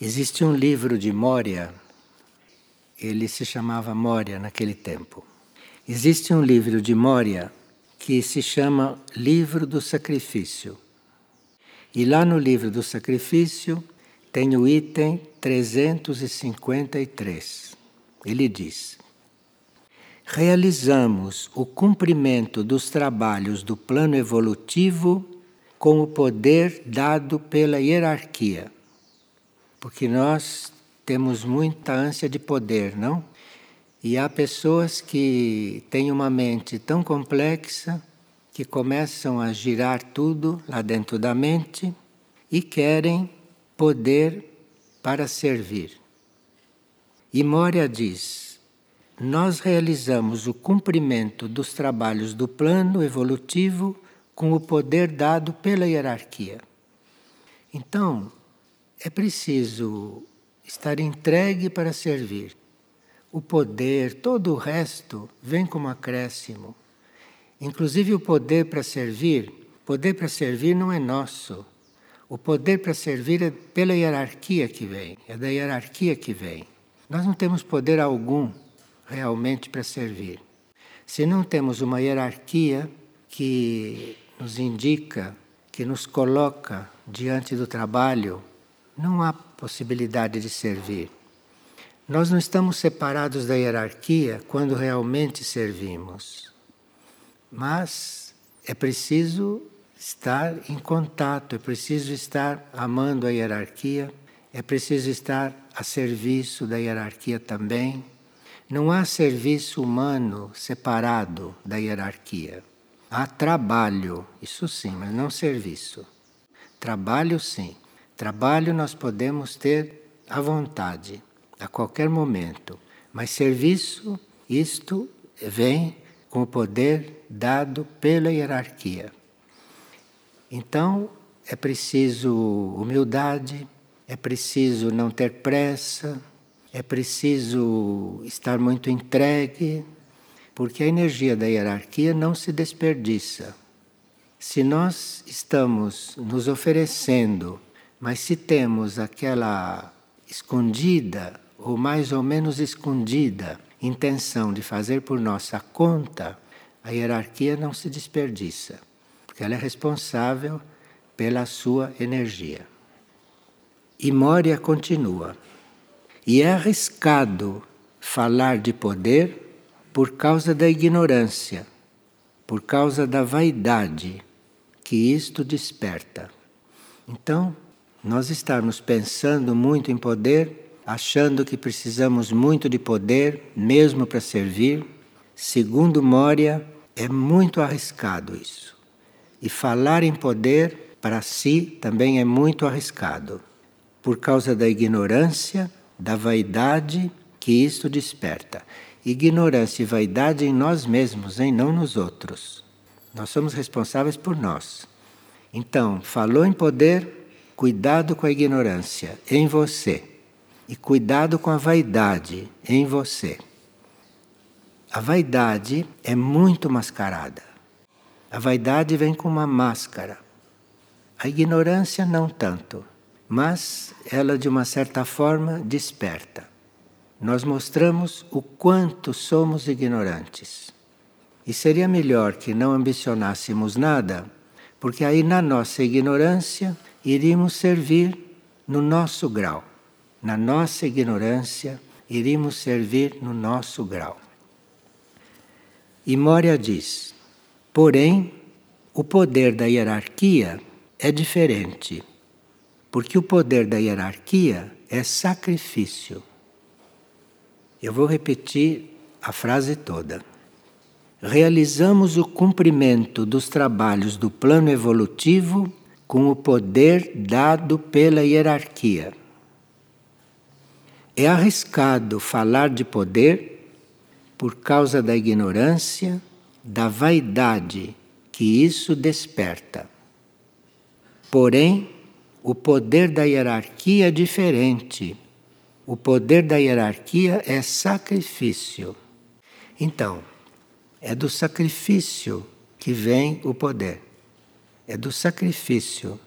Existe um livro de Moria, ele se chamava Moria naquele tempo. Existe um livro de Moria que se chama Livro do Sacrifício. E lá no livro do sacrifício tem o item 353. Ele diz: Realizamos o cumprimento dos trabalhos do plano evolutivo com o poder dado pela hierarquia porque nós temos muita ânsia de poder, não? E há pessoas que têm uma mente tão complexa que começam a girar tudo lá dentro da mente e querem poder para servir. E Moria diz: nós realizamos o cumprimento dos trabalhos do plano evolutivo com o poder dado pela hierarquia. Então, é preciso estar entregue para servir. O poder, todo o resto, vem como acréscimo. Inclusive o poder para servir. Poder para servir não é nosso. O poder para servir é pela hierarquia que vem, é da hierarquia que vem. Nós não temos poder algum realmente para servir. Se não temos uma hierarquia que nos indica, que nos coloca diante do trabalho, não há possibilidade de servir. Nós não estamos separados da hierarquia quando realmente servimos. Mas é preciso estar em contato, é preciso estar amando a hierarquia, é preciso estar a serviço da hierarquia também. Não há serviço humano separado da hierarquia. Há trabalho, isso sim, mas não serviço. Trabalho sim. Trabalho nós podemos ter à vontade, a qualquer momento, mas serviço, isto vem com o poder dado pela hierarquia. Então, é preciso humildade, é preciso não ter pressa, é preciso estar muito entregue, porque a energia da hierarquia não se desperdiça. Se nós estamos nos oferecendo mas se temos aquela escondida, ou mais ou menos escondida, intenção de fazer por nossa conta, a hierarquia não se desperdiça, porque ela é responsável pela sua energia. E Moria continua. E é arriscado falar de poder por causa da ignorância, por causa da vaidade que isto desperta. Então, nós estarmos pensando muito em poder, achando que precisamos muito de poder, mesmo para servir, segundo Moria, é muito arriscado isso. E falar em poder para si também é muito arriscado, por causa da ignorância, da vaidade que isto desperta. Ignorância e vaidade em nós mesmos, em não nos outros. Nós somos responsáveis por nós. Então, falou em poder, Cuidado com a ignorância em você e cuidado com a vaidade em você. A vaidade é muito mascarada. A vaidade vem com uma máscara. A ignorância não tanto, mas ela de uma certa forma desperta. Nós mostramos o quanto somos ignorantes. E seria melhor que não ambicionássemos nada, porque aí na nossa ignorância iríamos servir no nosso grau. Na nossa ignorância, iríamos servir no nosso grau. E Moria diz: porém, o poder da hierarquia é diferente, porque o poder da hierarquia é sacrifício. Eu vou repetir a frase toda. Realizamos o cumprimento dos trabalhos do plano evolutivo com o poder dado pela hierarquia. É arriscado falar de poder por causa da ignorância, da vaidade que isso desperta. Porém, o poder da hierarquia é diferente. O poder da hierarquia é sacrifício. Então, é do sacrifício que vem o poder é do sacrifício.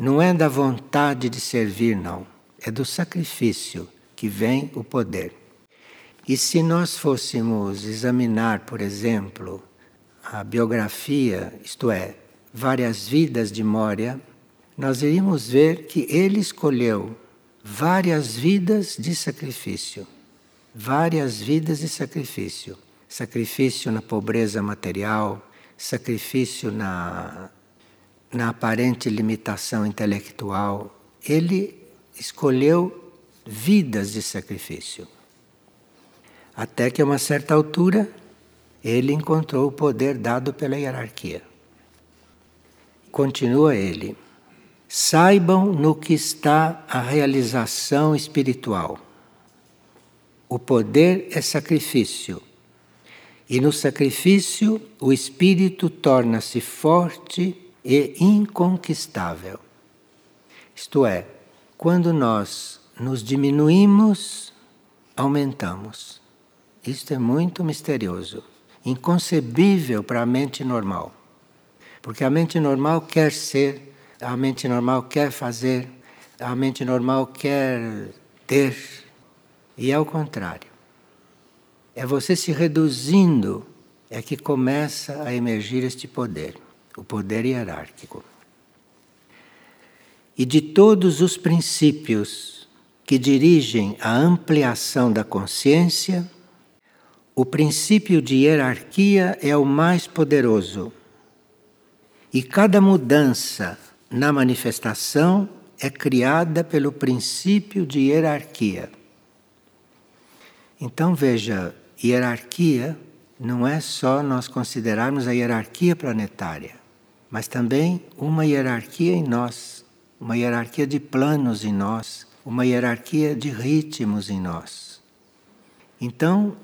Não é da vontade de servir, não. é do sacrifício que vem o poder. E se nós fôssemos examinar, por exemplo, a biografia, isto é, várias vidas de Moria, nós iríamos ver que ele escolheu várias vidas de sacrifício. Várias vidas de sacrifício. Sacrifício na pobreza material, sacrifício na, na aparente limitação intelectual. Ele escolheu vidas de sacrifício. Até que a uma certa altura ele encontrou o poder dado pela hierarquia. Continua ele. Saibam no que está a realização espiritual. O poder é sacrifício. E no sacrifício, o espírito torna-se forte e inconquistável. Isto é, quando nós nos diminuímos, aumentamos. Isto é muito misterioso, inconcebível para a mente normal. Porque a mente normal quer ser, a mente normal quer fazer, a mente normal quer ter. E é o contrário. É você se reduzindo é que começa a emergir este poder, o poder hierárquico. E de todos os princípios que dirigem a ampliação da consciência, o princípio de hierarquia é o mais poderoso. E cada mudança na manifestação é criada pelo princípio de hierarquia. Então veja, hierarquia não é só nós considerarmos a hierarquia planetária, mas também uma hierarquia em nós, uma hierarquia de planos em nós, uma hierarquia de ritmos em nós. Então,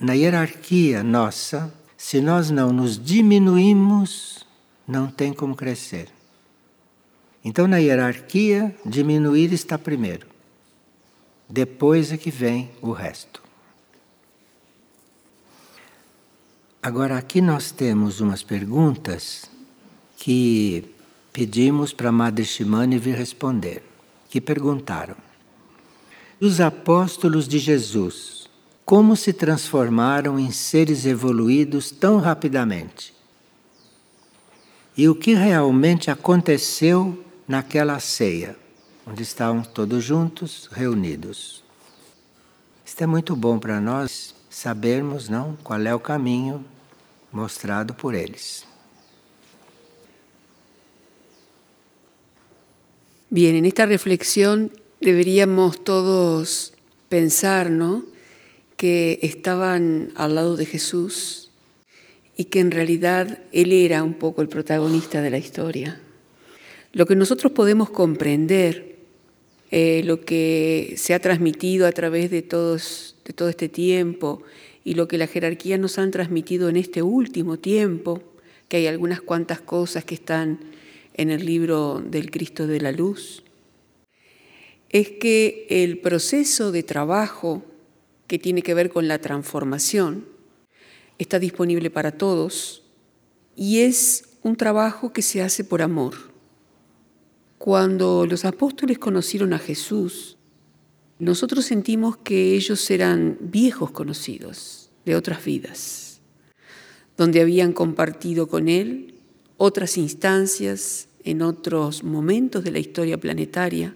na hierarquia nossa, se nós não nos diminuímos, não tem como crescer. Então, na hierarquia, diminuir está primeiro. Depois é que vem o resto. Agora, aqui nós temos umas perguntas que pedimos para Madre Shimane vir responder. Que perguntaram: Os apóstolos de Jesus como se transformaram em seres evoluídos tão rapidamente. E o que realmente aconteceu naquela ceia, onde estavam todos juntos, reunidos. Isto é muito bom para nós sabermos, não, qual é o caminho mostrado por eles. Bien, en esta reflexión deberíamos todos pensar, que estaban al lado de Jesús y que en realidad Él era un poco el protagonista de la historia. Lo que nosotros podemos comprender, eh, lo que se ha transmitido a través de, todos, de todo este tiempo y lo que la jerarquía nos han transmitido en este último tiempo, que hay algunas cuantas cosas que están en el libro del Cristo de la Luz, es que el proceso de trabajo que tiene que ver con la transformación, está disponible para todos y es un trabajo que se hace por amor. Cuando los apóstoles conocieron a Jesús, nosotros sentimos que ellos eran viejos conocidos de otras vidas, donde habían compartido con Él otras instancias en otros momentos de la historia planetaria,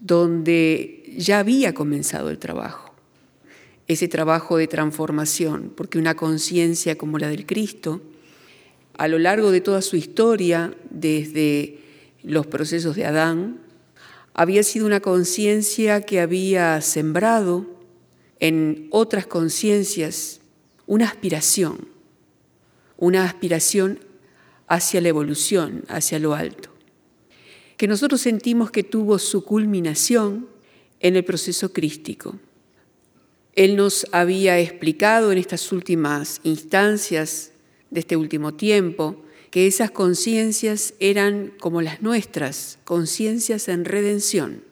donde ya había comenzado el trabajo. Ese trabajo de transformación, porque una conciencia como la del Cristo, a lo largo de toda su historia, desde los procesos de Adán, había sido una conciencia que había sembrado en otras conciencias una aspiración, una aspiración hacia la evolución, hacia lo alto, que nosotros sentimos que tuvo su culminación en el proceso crístico. Él nos había explicado en estas últimas instancias de este último tiempo que esas conciencias eran como las nuestras, conciencias en redención,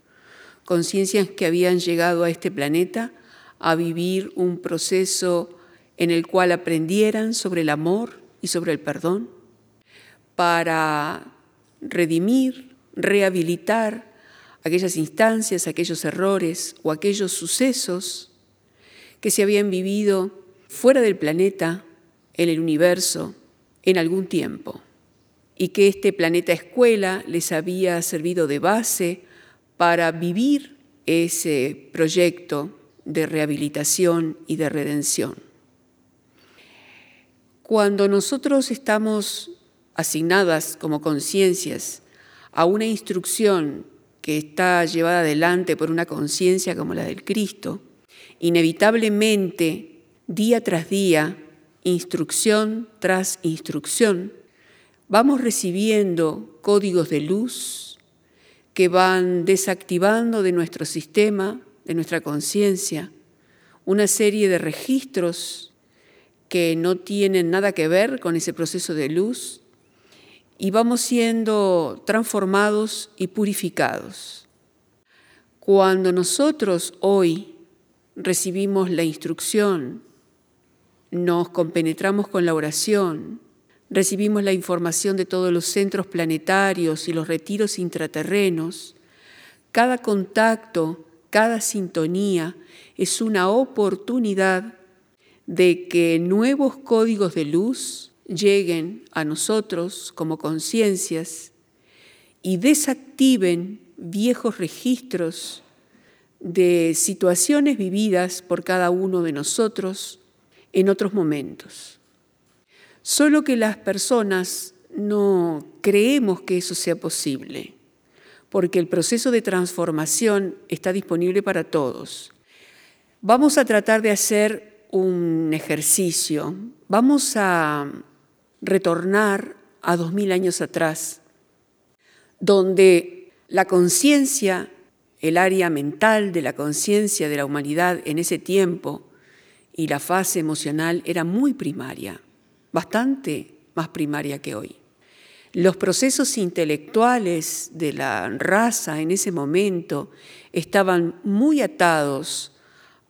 conciencias que habían llegado a este planeta a vivir un proceso en el cual aprendieran sobre el amor y sobre el perdón, para redimir, rehabilitar aquellas instancias, aquellos errores o aquellos sucesos que se habían vivido fuera del planeta, en el universo, en algún tiempo, y que este planeta escuela les había servido de base para vivir ese proyecto de rehabilitación y de redención. Cuando nosotros estamos asignadas como conciencias a una instrucción que está llevada adelante por una conciencia como la del Cristo, inevitablemente, día tras día, instrucción tras instrucción, vamos recibiendo códigos de luz que van desactivando de nuestro sistema, de nuestra conciencia, una serie de registros que no tienen nada que ver con ese proceso de luz y vamos siendo transformados y purificados. Cuando nosotros hoy recibimos la instrucción, nos compenetramos con la oración, recibimos la información de todos los centros planetarios y los retiros intraterrenos, cada contacto, cada sintonía es una oportunidad de que nuevos códigos de luz lleguen a nosotros como conciencias y desactiven viejos registros de situaciones vividas por cada uno de nosotros en otros momentos. Solo que las personas no creemos que eso sea posible, porque el proceso de transformación está disponible para todos. Vamos a tratar de hacer un ejercicio, vamos a retornar a dos mil años atrás, donde la conciencia, el área mental de la conciencia de la humanidad en ese tiempo y la fase emocional era muy primaria, bastante más primaria que hoy. Los procesos intelectuales de la raza en ese momento estaban muy atados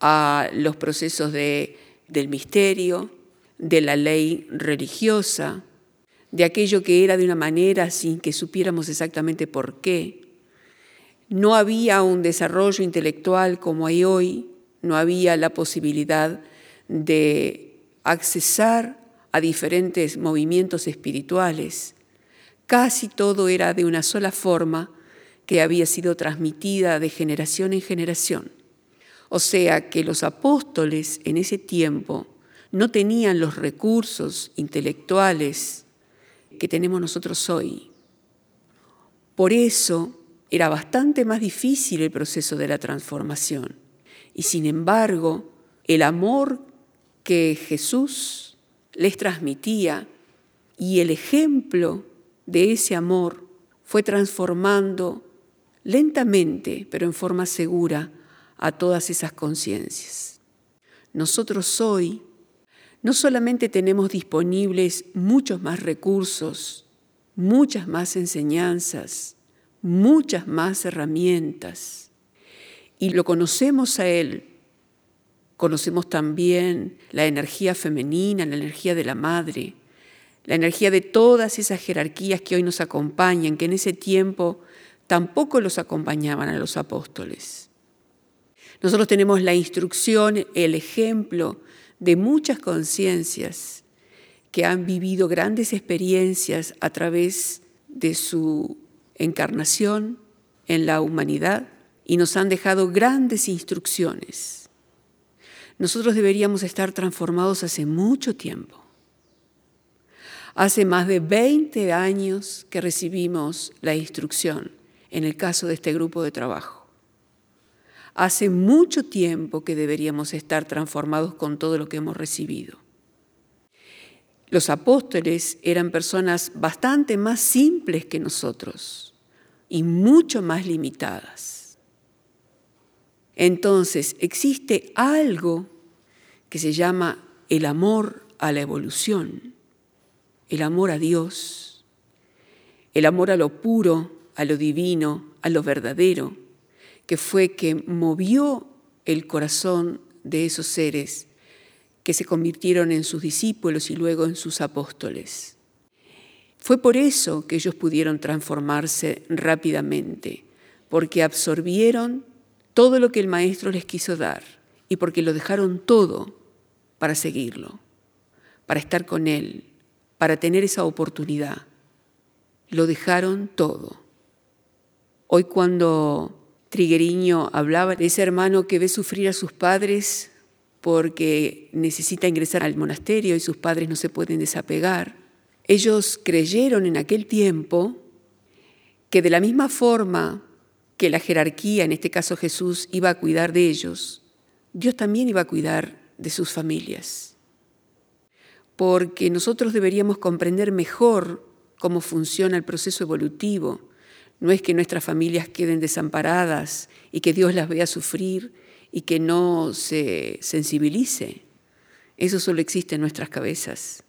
a los procesos de, del misterio, de la ley religiosa, de aquello que era de una manera sin que supiéramos exactamente por qué. No había un desarrollo intelectual como hay hoy, no había la posibilidad de accesar a diferentes movimientos espirituales. Casi todo era de una sola forma que había sido transmitida de generación en generación. O sea que los apóstoles en ese tiempo no tenían los recursos intelectuales que tenemos nosotros hoy. Por eso era bastante más difícil el proceso de la transformación. Y sin embargo, el amor que Jesús les transmitía y el ejemplo de ese amor fue transformando lentamente, pero en forma segura, a todas esas conciencias. Nosotros hoy no solamente tenemos disponibles muchos más recursos, muchas más enseñanzas, muchas más herramientas, y lo conocemos a Él, conocemos también la energía femenina, la energía de la madre, la energía de todas esas jerarquías que hoy nos acompañan, que en ese tiempo tampoco los acompañaban a los apóstoles. Nosotros tenemos la instrucción, el ejemplo de muchas conciencias que han vivido grandes experiencias a través de su encarnación en la humanidad y nos han dejado grandes instrucciones. Nosotros deberíamos estar transformados hace mucho tiempo. Hace más de 20 años que recibimos la instrucción en el caso de este grupo de trabajo. Hace mucho tiempo que deberíamos estar transformados con todo lo que hemos recibido. Los apóstoles eran personas bastante más simples que nosotros y mucho más limitadas. Entonces existe algo que se llama el amor a la evolución, el amor a Dios, el amor a lo puro, a lo divino, a lo verdadero, que fue que movió el corazón de esos seres que se convirtieron en sus discípulos y luego en sus apóstoles. Fue por eso que ellos pudieron transformarse rápidamente, porque absorbieron todo lo que el Maestro les quiso dar y porque lo dejaron todo para seguirlo, para estar con Él, para tener esa oportunidad. Lo dejaron todo. Hoy cuando Trigueriño hablaba de ese hermano que ve sufrir a sus padres porque necesita ingresar al monasterio y sus padres no se pueden desapegar, ellos creyeron en aquel tiempo que de la misma forma que la jerarquía, en este caso Jesús, iba a cuidar de ellos, Dios también iba a cuidar de sus familias. Porque nosotros deberíamos comprender mejor cómo funciona el proceso evolutivo. No es que nuestras familias queden desamparadas y que Dios las vea sufrir y que no se sensibilice. Eso solo existe en nuestras cabezas.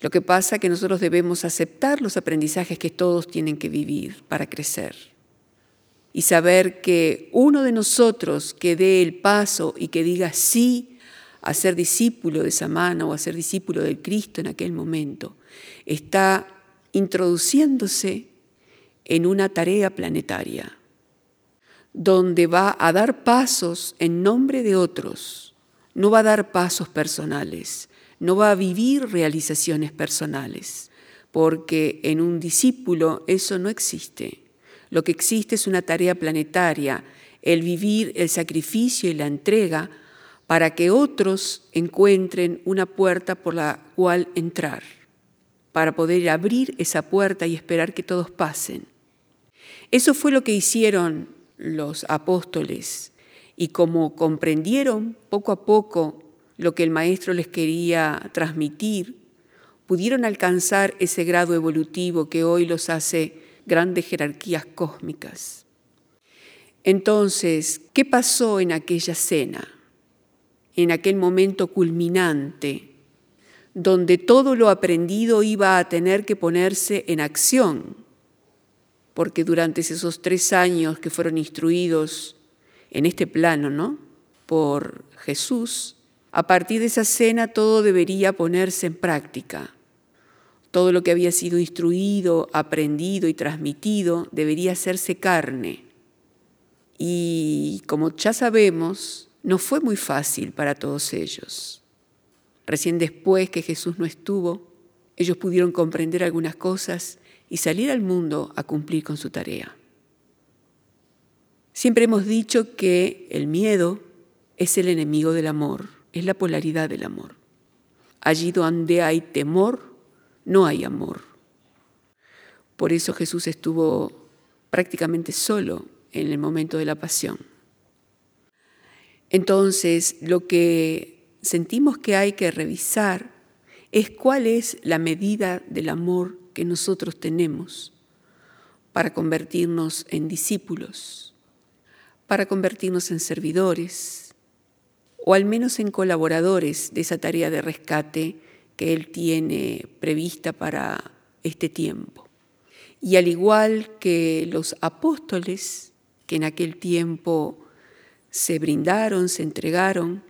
Lo que pasa es que nosotros debemos aceptar los aprendizajes que todos tienen que vivir para crecer y saber que uno de nosotros que dé el paso y que diga sí a ser discípulo de esa mano o a ser discípulo del Cristo en aquel momento, está introduciéndose en una tarea planetaria, donde va a dar pasos en nombre de otros, no va a dar pasos personales, no va a vivir realizaciones personales, porque en un discípulo eso no existe. Lo que existe es una tarea planetaria, el vivir el sacrificio y la entrega para que otros encuentren una puerta por la cual entrar, para poder abrir esa puerta y esperar que todos pasen. Eso fue lo que hicieron los apóstoles y como comprendieron poco a poco lo que el maestro les quería transmitir, pudieron alcanzar ese grado evolutivo que hoy los hace grandes jerarquías cósmicas. Entonces, ¿qué pasó en aquella cena? En aquel momento culminante, donde todo lo aprendido iba a tener que ponerse en acción, porque durante esos tres años que fueron instruidos en este plano, ¿no? Por Jesús, a partir de esa cena todo debería ponerse en práctica. Todo lo que había sido instruido, aprendido y transmitido debería hacerse carne. Y como ya sabemos, no fue muy fácil para todos ellos. Recién después que Jesús no estuvo, ellos pudieron comprender algunas cosas y salir al mundo a cumplir con su tarea. Siempre hemos dicho que el miedo es el enemigo del amor es la polaridad del amor. Allí donde hay temor, no hay amor. Por eso Jesús estuvo prácticamente solo en el momento de la pasión. Entonces, lo que sentimos que hay que revisar es cuál es la medida del amor que nosotros tenemos para convertirnos en discípulos, para convertirnos en servidores, o al menos en colaboradores de esa tarea de rescate que Él tiene prevista para este tiempo. Y al igual que los apóstoles, que en aquel tiempo se brindaron, se entregaron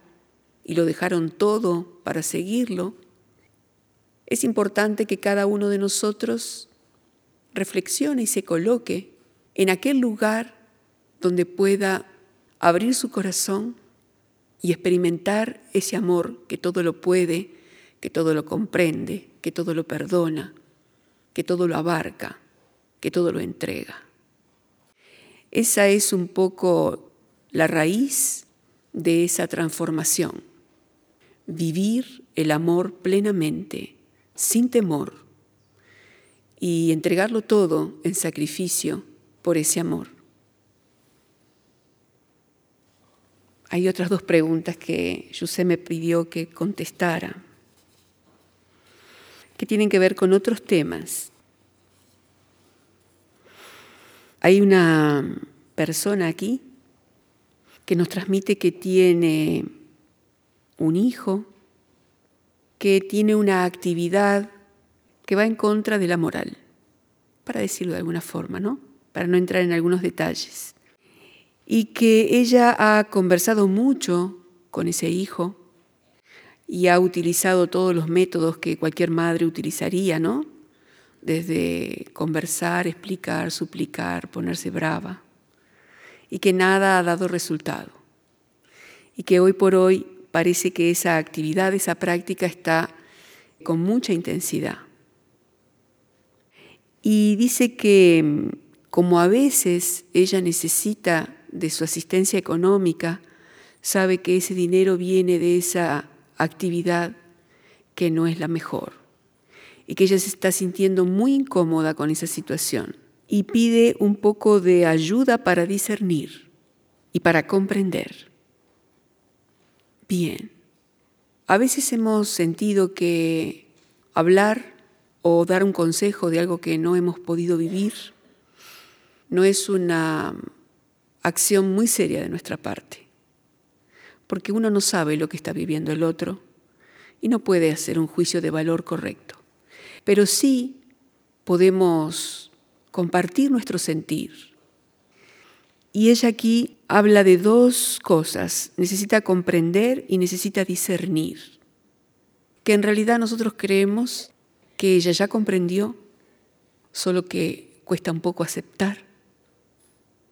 y lo dejaron todo para seguirlo, es importante que cada uno de nosotros reflexione y se coloque en aquel lugar donde pueda abrir su corazón y experimentar ese amor que todo lo puede, que todo lo comprende, que todo lo perdona, que todo lo abarca, que todo lo entrega. Esa es un poco la raíz de esa transformación. Vivir el amor plenamente, sin temor, y entregarlo todo en sacrificio por ese amor. hay otras dos preguntas que José me pidió que contestara, que tienen que ver con otros temas. Hay una persona aquí que nos transmite que tiene un hijo, que tiene una actividad que va en contra de la moral, para decirlo de alguna forma, ¿no? Para no entrar en algunos detalles y que ella ha conversado mucho con ese hijo y ha utilizado todos los métodos que cualquier madre utilizaría, ¿no? desde conversar, explicar, suplicar, ponerse brava, y que nada ha dado resultado. Y que hoy por hoy parece que esa actividad, esa práctica está con mucha intensidad. Y dice que como a veces ella necesita de su asistencia económica, sabe que ese dinero viene de esa actividad que no es la mejor y que ella se está sintiendo muy incómoda con esa situación y pide un poco de ayuda para discernir y para comprender. Bien, a veces hemos sentido que hablar o dar un consejo de algo que no hemos podido vivir no es una acción muy seria de nuestra parte, porque uno no sabe lo que está viviendo el otro y no puede hacer un juicio de valor correcto pero sí podemos compartir nuestro sentir. Y ella aquí habla de dos cosas, necesita comprender y necesita discernir, que en realidad nosotros creemos que ella ya comprendió, solo que cuesta un poco aceptar,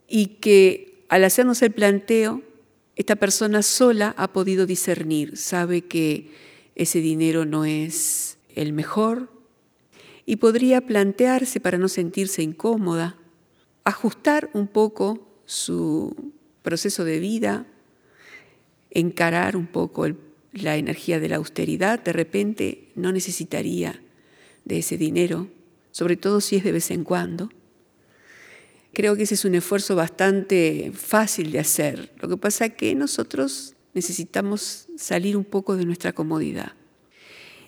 y que al hacernos el planteo, esta persona sola ha podido discernir, sabe que ese dinero no es el mejor, y podría plantearse, para no sentirse incómoda, ajustar un poco su proceso de vida, encarar un poco la energía de la austeridad, de repente no necesitaría de ese dinero, sobre todo si es de vez en cuando. Creo que ese es un esfuerzo bastante fácil de hacer. Lo que pasa es que nosotros necesitamos salir un poco de nuestra comodidad.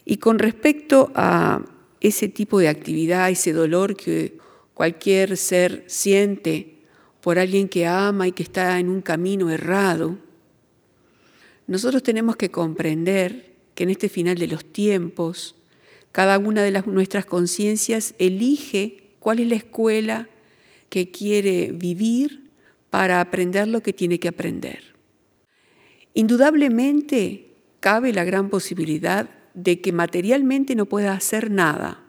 Y con respecto a ese tipo de actividad, ese dolor que cualquier ser siente por alguien que ama y que está en un camino errado, nosotros tenemos que comprender que en este final de los tiempos, cada una de las, nuestras conciencias elige cuál es la escuela que quiere vivir para aprender lo que tiene que aprender. Indudablemente cabe la gran posibilidad de que materialmente no pueda hacer nada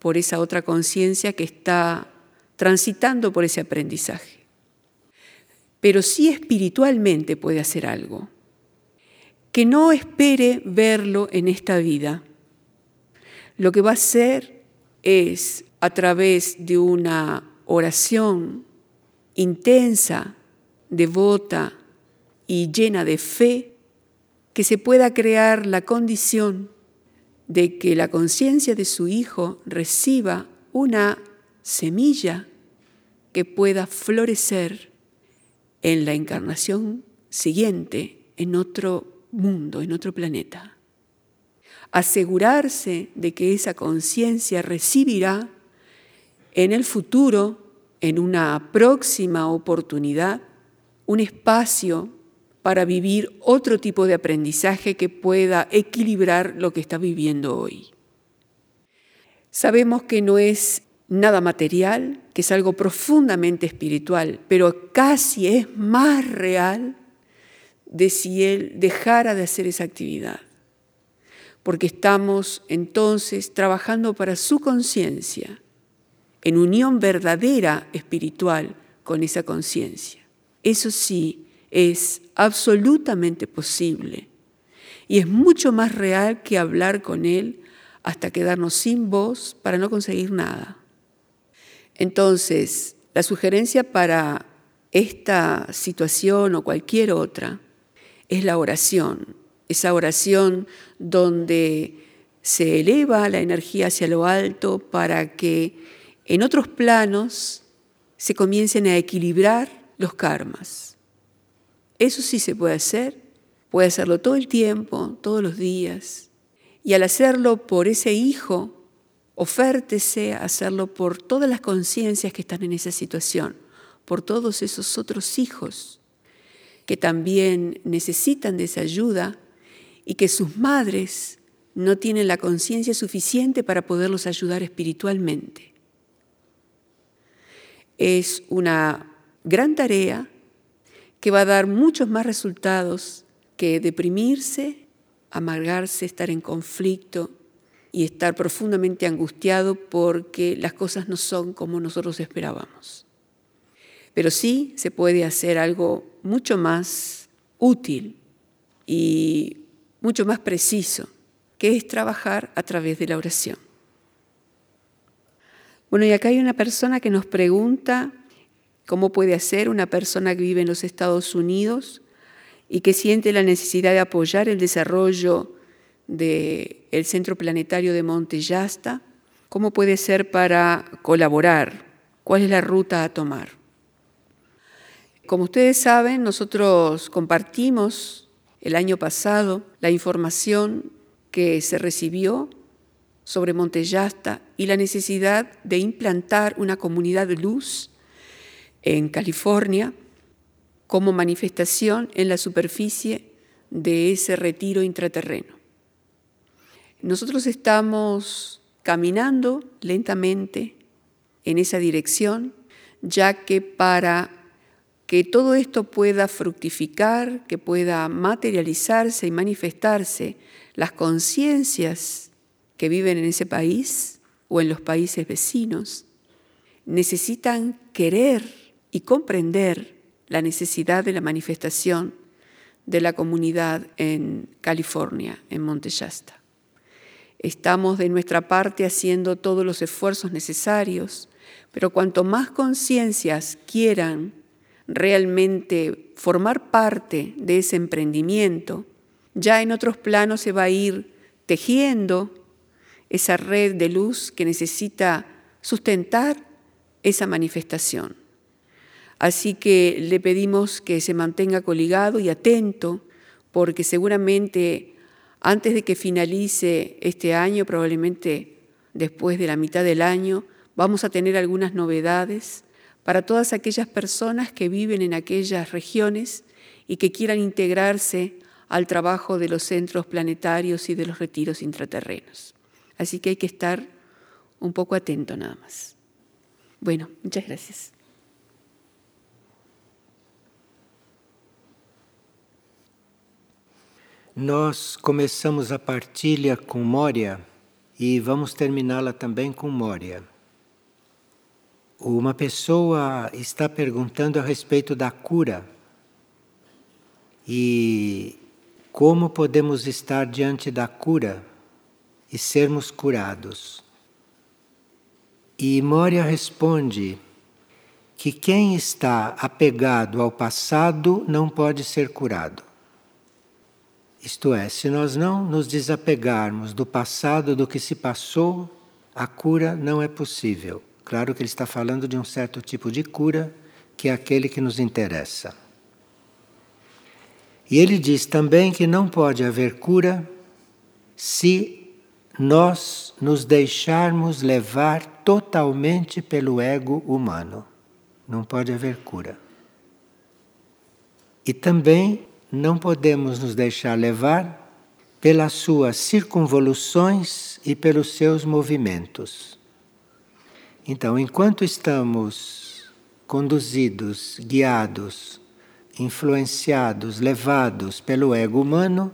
por esa otra conciencia que está transitando por ese aprendizaje. Pero sí espiritualmente puede hacer algo. Que no espere verlo en esta vida. Lo que va a hacer es a través de una oración intensa, devota y llena de fe, que se pueda crear la condición de que la conciencia de su hijo reciba una semilla que pueda florecer en la encarnación siguiente, en otro mundo, en otro planeta. Asegurarse de que esa conciencia recibirá en el futuro, en una próxima oportunidad, un espacio para vivir otro tipo de aprendizaje que pueda equilibrar lo que está viviendo hoy. Sabemos que no es nada material, que es algo profundamente espiritual, pero casi es más real de si él dejara de hacer esa actividad. Porque estamos entonces trabajando para su conciencia, en unión verdadera espiritual con esa conciencia. Eso sí, es absolutamente posible y es mucho más real que hablar con Él hasta quedarnos sin voz para no conseguir nada. Entonces, la sugerencia para esta situación o cualquier otra es la oración, esa oración donde se eleva la energía hacia lo alto para que en otros planos se comiencen a equilibrar los karmas. Eso sí se puede hacer, puede hacerlo todo el tiempo, todos los días. Y al hacerlo por ese hijo, ofértese a hacerlo por todas las conciencias que están en esa situación, por todos esos otros hijos que también necesitan de esa ayuda y que sus madres no tienen la conciencia suficiente para poderlos ayudar espiritualmente. Es una gran tarea que va a dar muchos más resultados que deprimirse, amargarse, estar en conflicto y estar profundamente angustiado porque las cosas no son como nosotros esperábamos. Pero sí se puede hacer algo mucho más útil y mucho más preciso, que es trabajar a través de la oración. Bueno, y acá hay una persona que nos pregunta cómo puede hacer una persona que vive en los Estados Unidos y que siente la necesidad de apoyar el desarrollo del Centro Planetario de Monte Yasta, cómo puede ser para colaborar, cuál es la ruta a tomar. Como ustedes saben, nosotros compartimos el año pasado la información que se recibió sobre Monte Yasta y la necesidad de implantar una comunidad de luz en California como manifestación en la superficie de ese retiro intraterreno. Nosotros estamos caminando lentamente en esa dirección, ya que para que todo esto pueda fructificar, que pueda materializarse y manifestarse, las conciencias que viven en ese país o en los países vecinos necesitan querer y comprender la necesidad de la manifestación de la comunidad en California, en Monte Shasta. Estamos de nuestra parte haciendo todos los esfuerzos necesarios, pero cuanto más conciencias quieran realmente formar parte de ese emprendimiento, ya en otros planos se va a ir tejiendo esa red de luz que necesita sustentar esa manifestación. Así que le pedimos que se mantenga coligado y atento, porque seguramente antes de que finalice este año, probablemente después de la mitad del año, vamos a tener algunas novedades para todas aquellas personas que viven en aquellas regiones y que quieran integrarse al trabajo de los centros planetarios y de los retiros intraterrenos. Así que hay que estar un poco atento nada más. Bueno, muchas gracias. Nós começamos a partilha com Mória e vamos terminá-la também com Mória. Uma pessoa está perguntando a respeito da cura e como podemos estar diante da cura e sermos curados. E Mória responde que quem está apegado ao passado não pode ser curado. Isto é, se nós não nos desapegarmos do passado, do que se passou, a cura não é possível. Claro que ele está falando de um certo tipo de cura, que é aquele que nos interessa. E ele diz também que não pode haver cura se nós nos deixarmos levar totalmente pelo ego humano. Não pode haver cura. E também não podemos nos deixar levar pelas suas circunvoluções e pelos seus movimentos. Então, enquanto estamos conduzidos, guiados, influenciados, levados pelo ego humano,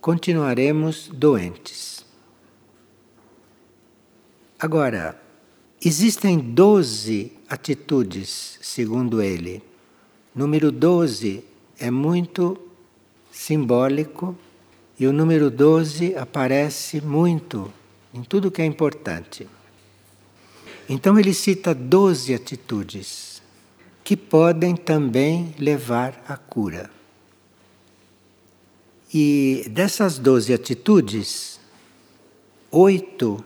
continuaremos doentes. Agora, existem 12 atitudes, segundo ele. Número 12 é muito simbólico e o número 12 aparece muito em tudo que é importante. Então ele cita 12 atitudes que podem também levar à cura. E dessas 12 atitudes, oito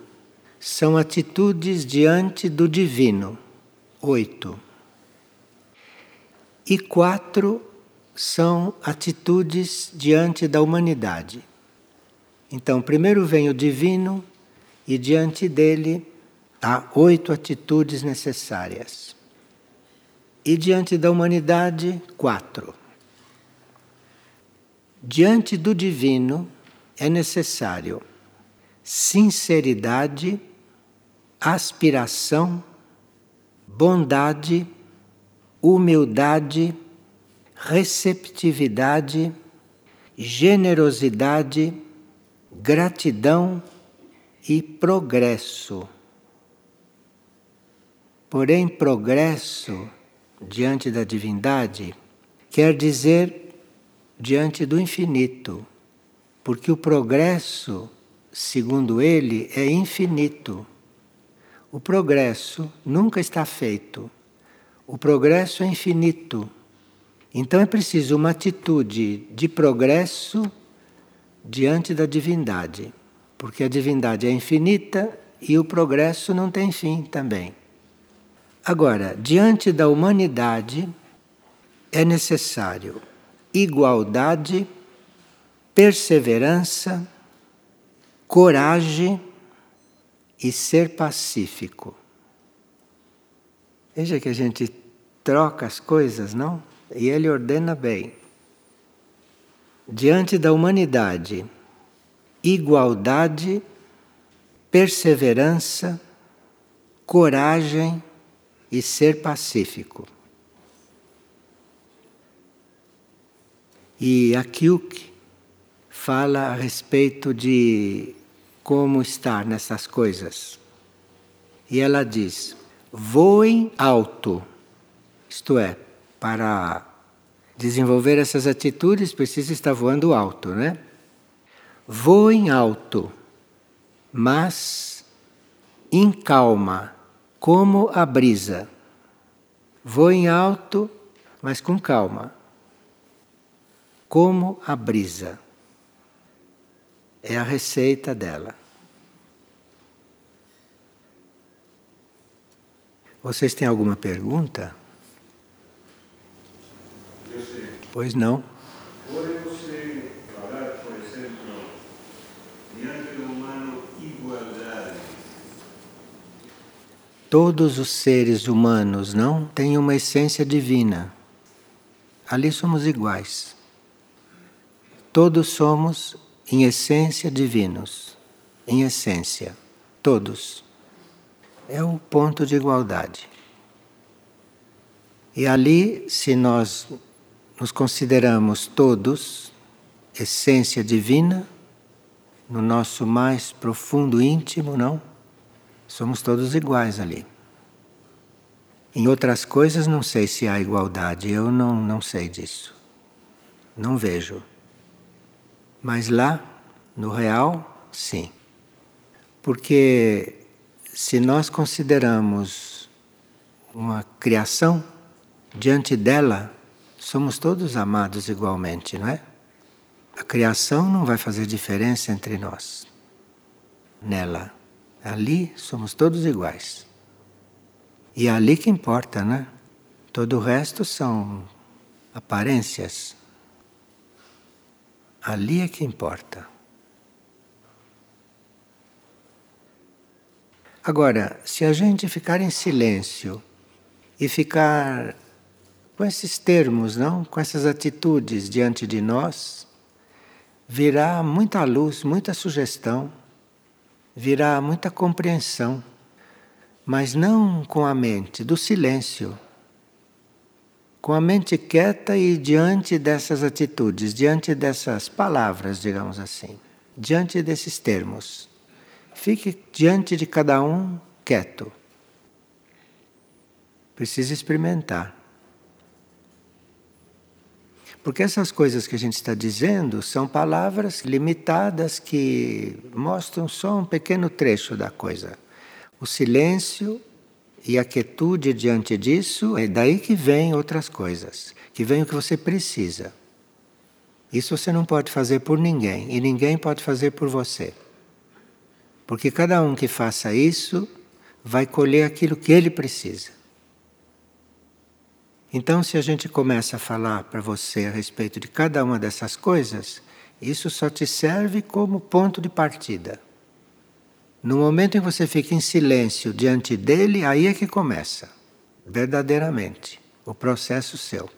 são atitudes diante do divino. Oito. E quatro são atitudes diante da humanidade. Então, primeiro vem o divino e diante dele há oito atitudes necessárias. E diante da humanidade, quatro. Diante do divino é necessário sinceridade, aspiração, bondade, humildade, receptividade, generosidade, gratidão e progresso. Porém, progresso diante da divindade quer dizer diante do infinito, porque o progresso, segundo ele, é infinito. O progresso nunca está feito. O progresso é infinito. Então é preciso uma atitude de progresso diante da divindade, porque a divindade é infinita e o progresso não tem fim também. Agora, diante da humanidade, é necessário igualdade, perseverança, coragem e ser pacífico. Veja que a gente troca as coisas, não? E ele ordena bem. Diante da humanidade, igualdade, perseverança, coragem e ser pacífico. E a Kyuk fala a respeito de como estar nessas coisas. E ela diz: voem alto, isto é, para desenvolver essas atitudes precisa estar voando alto, né? Voem alto, mas em calma, como a brisa. Voem alto, mas com calma, como a brisa. É a receita dela. Vocês têm alguma pergunta? Pois não. Pode você falar, por exemplo, diante do humano, igualdade? Todos os seres humanos, não, têm uma essência divina. Ali somos iguais. Todos somos, em essência, divinos. Em essência. Todos. É o ponto de igualdade. E ali, se nós nos consideramos todos essência divina, no nosso mais profundo íntimo, não? Somos todos iguais ali. Em outras coisas não sei se há igualdade, eu não, não sei disso. Não vejo. Mas lá, no real, sim. Porque se nós consideramos uma criação, diante dela somos todos amados igualmente, não é? A criação não vai fazer diferença entre nós. Nela. Ali somos todos iguais. E é ali que importa, né? Todo o resto são aparências. Ali é que importa. Agora, se a gente ficar em silêncio e ficar com esses termos, não? Com essas atitudes diante de nós, virá muita luz, muita sugestão, virá muita compreensão, mas não com a mente, do silêncio. Com a mente quieta e diante dessas atitudes, diante dessas palavras, digamos assim, diante desses termos. Fique diante de cada um quieto. Precisa experimentar. Porque essas coisas que a gente está dizendo são palavras limitadas que mostram só um pequeno trecho da coisa. O silêncio e a quietude diante disso, é daí que vem outras coisas, que vem o que você precisa. Isso você não pode fazer por ninguém e ninguém pode fazer por você. Porque cada um que faça isso vai colher aquilo que ele precisa. Então, se a gente começa a falar para você a respeito de cada uma dessas coisas, isso só te serve como ponto de partida. No momento em que você fica em silêncio diante dele, aí é que começa, verdadeiramente, o processo seu.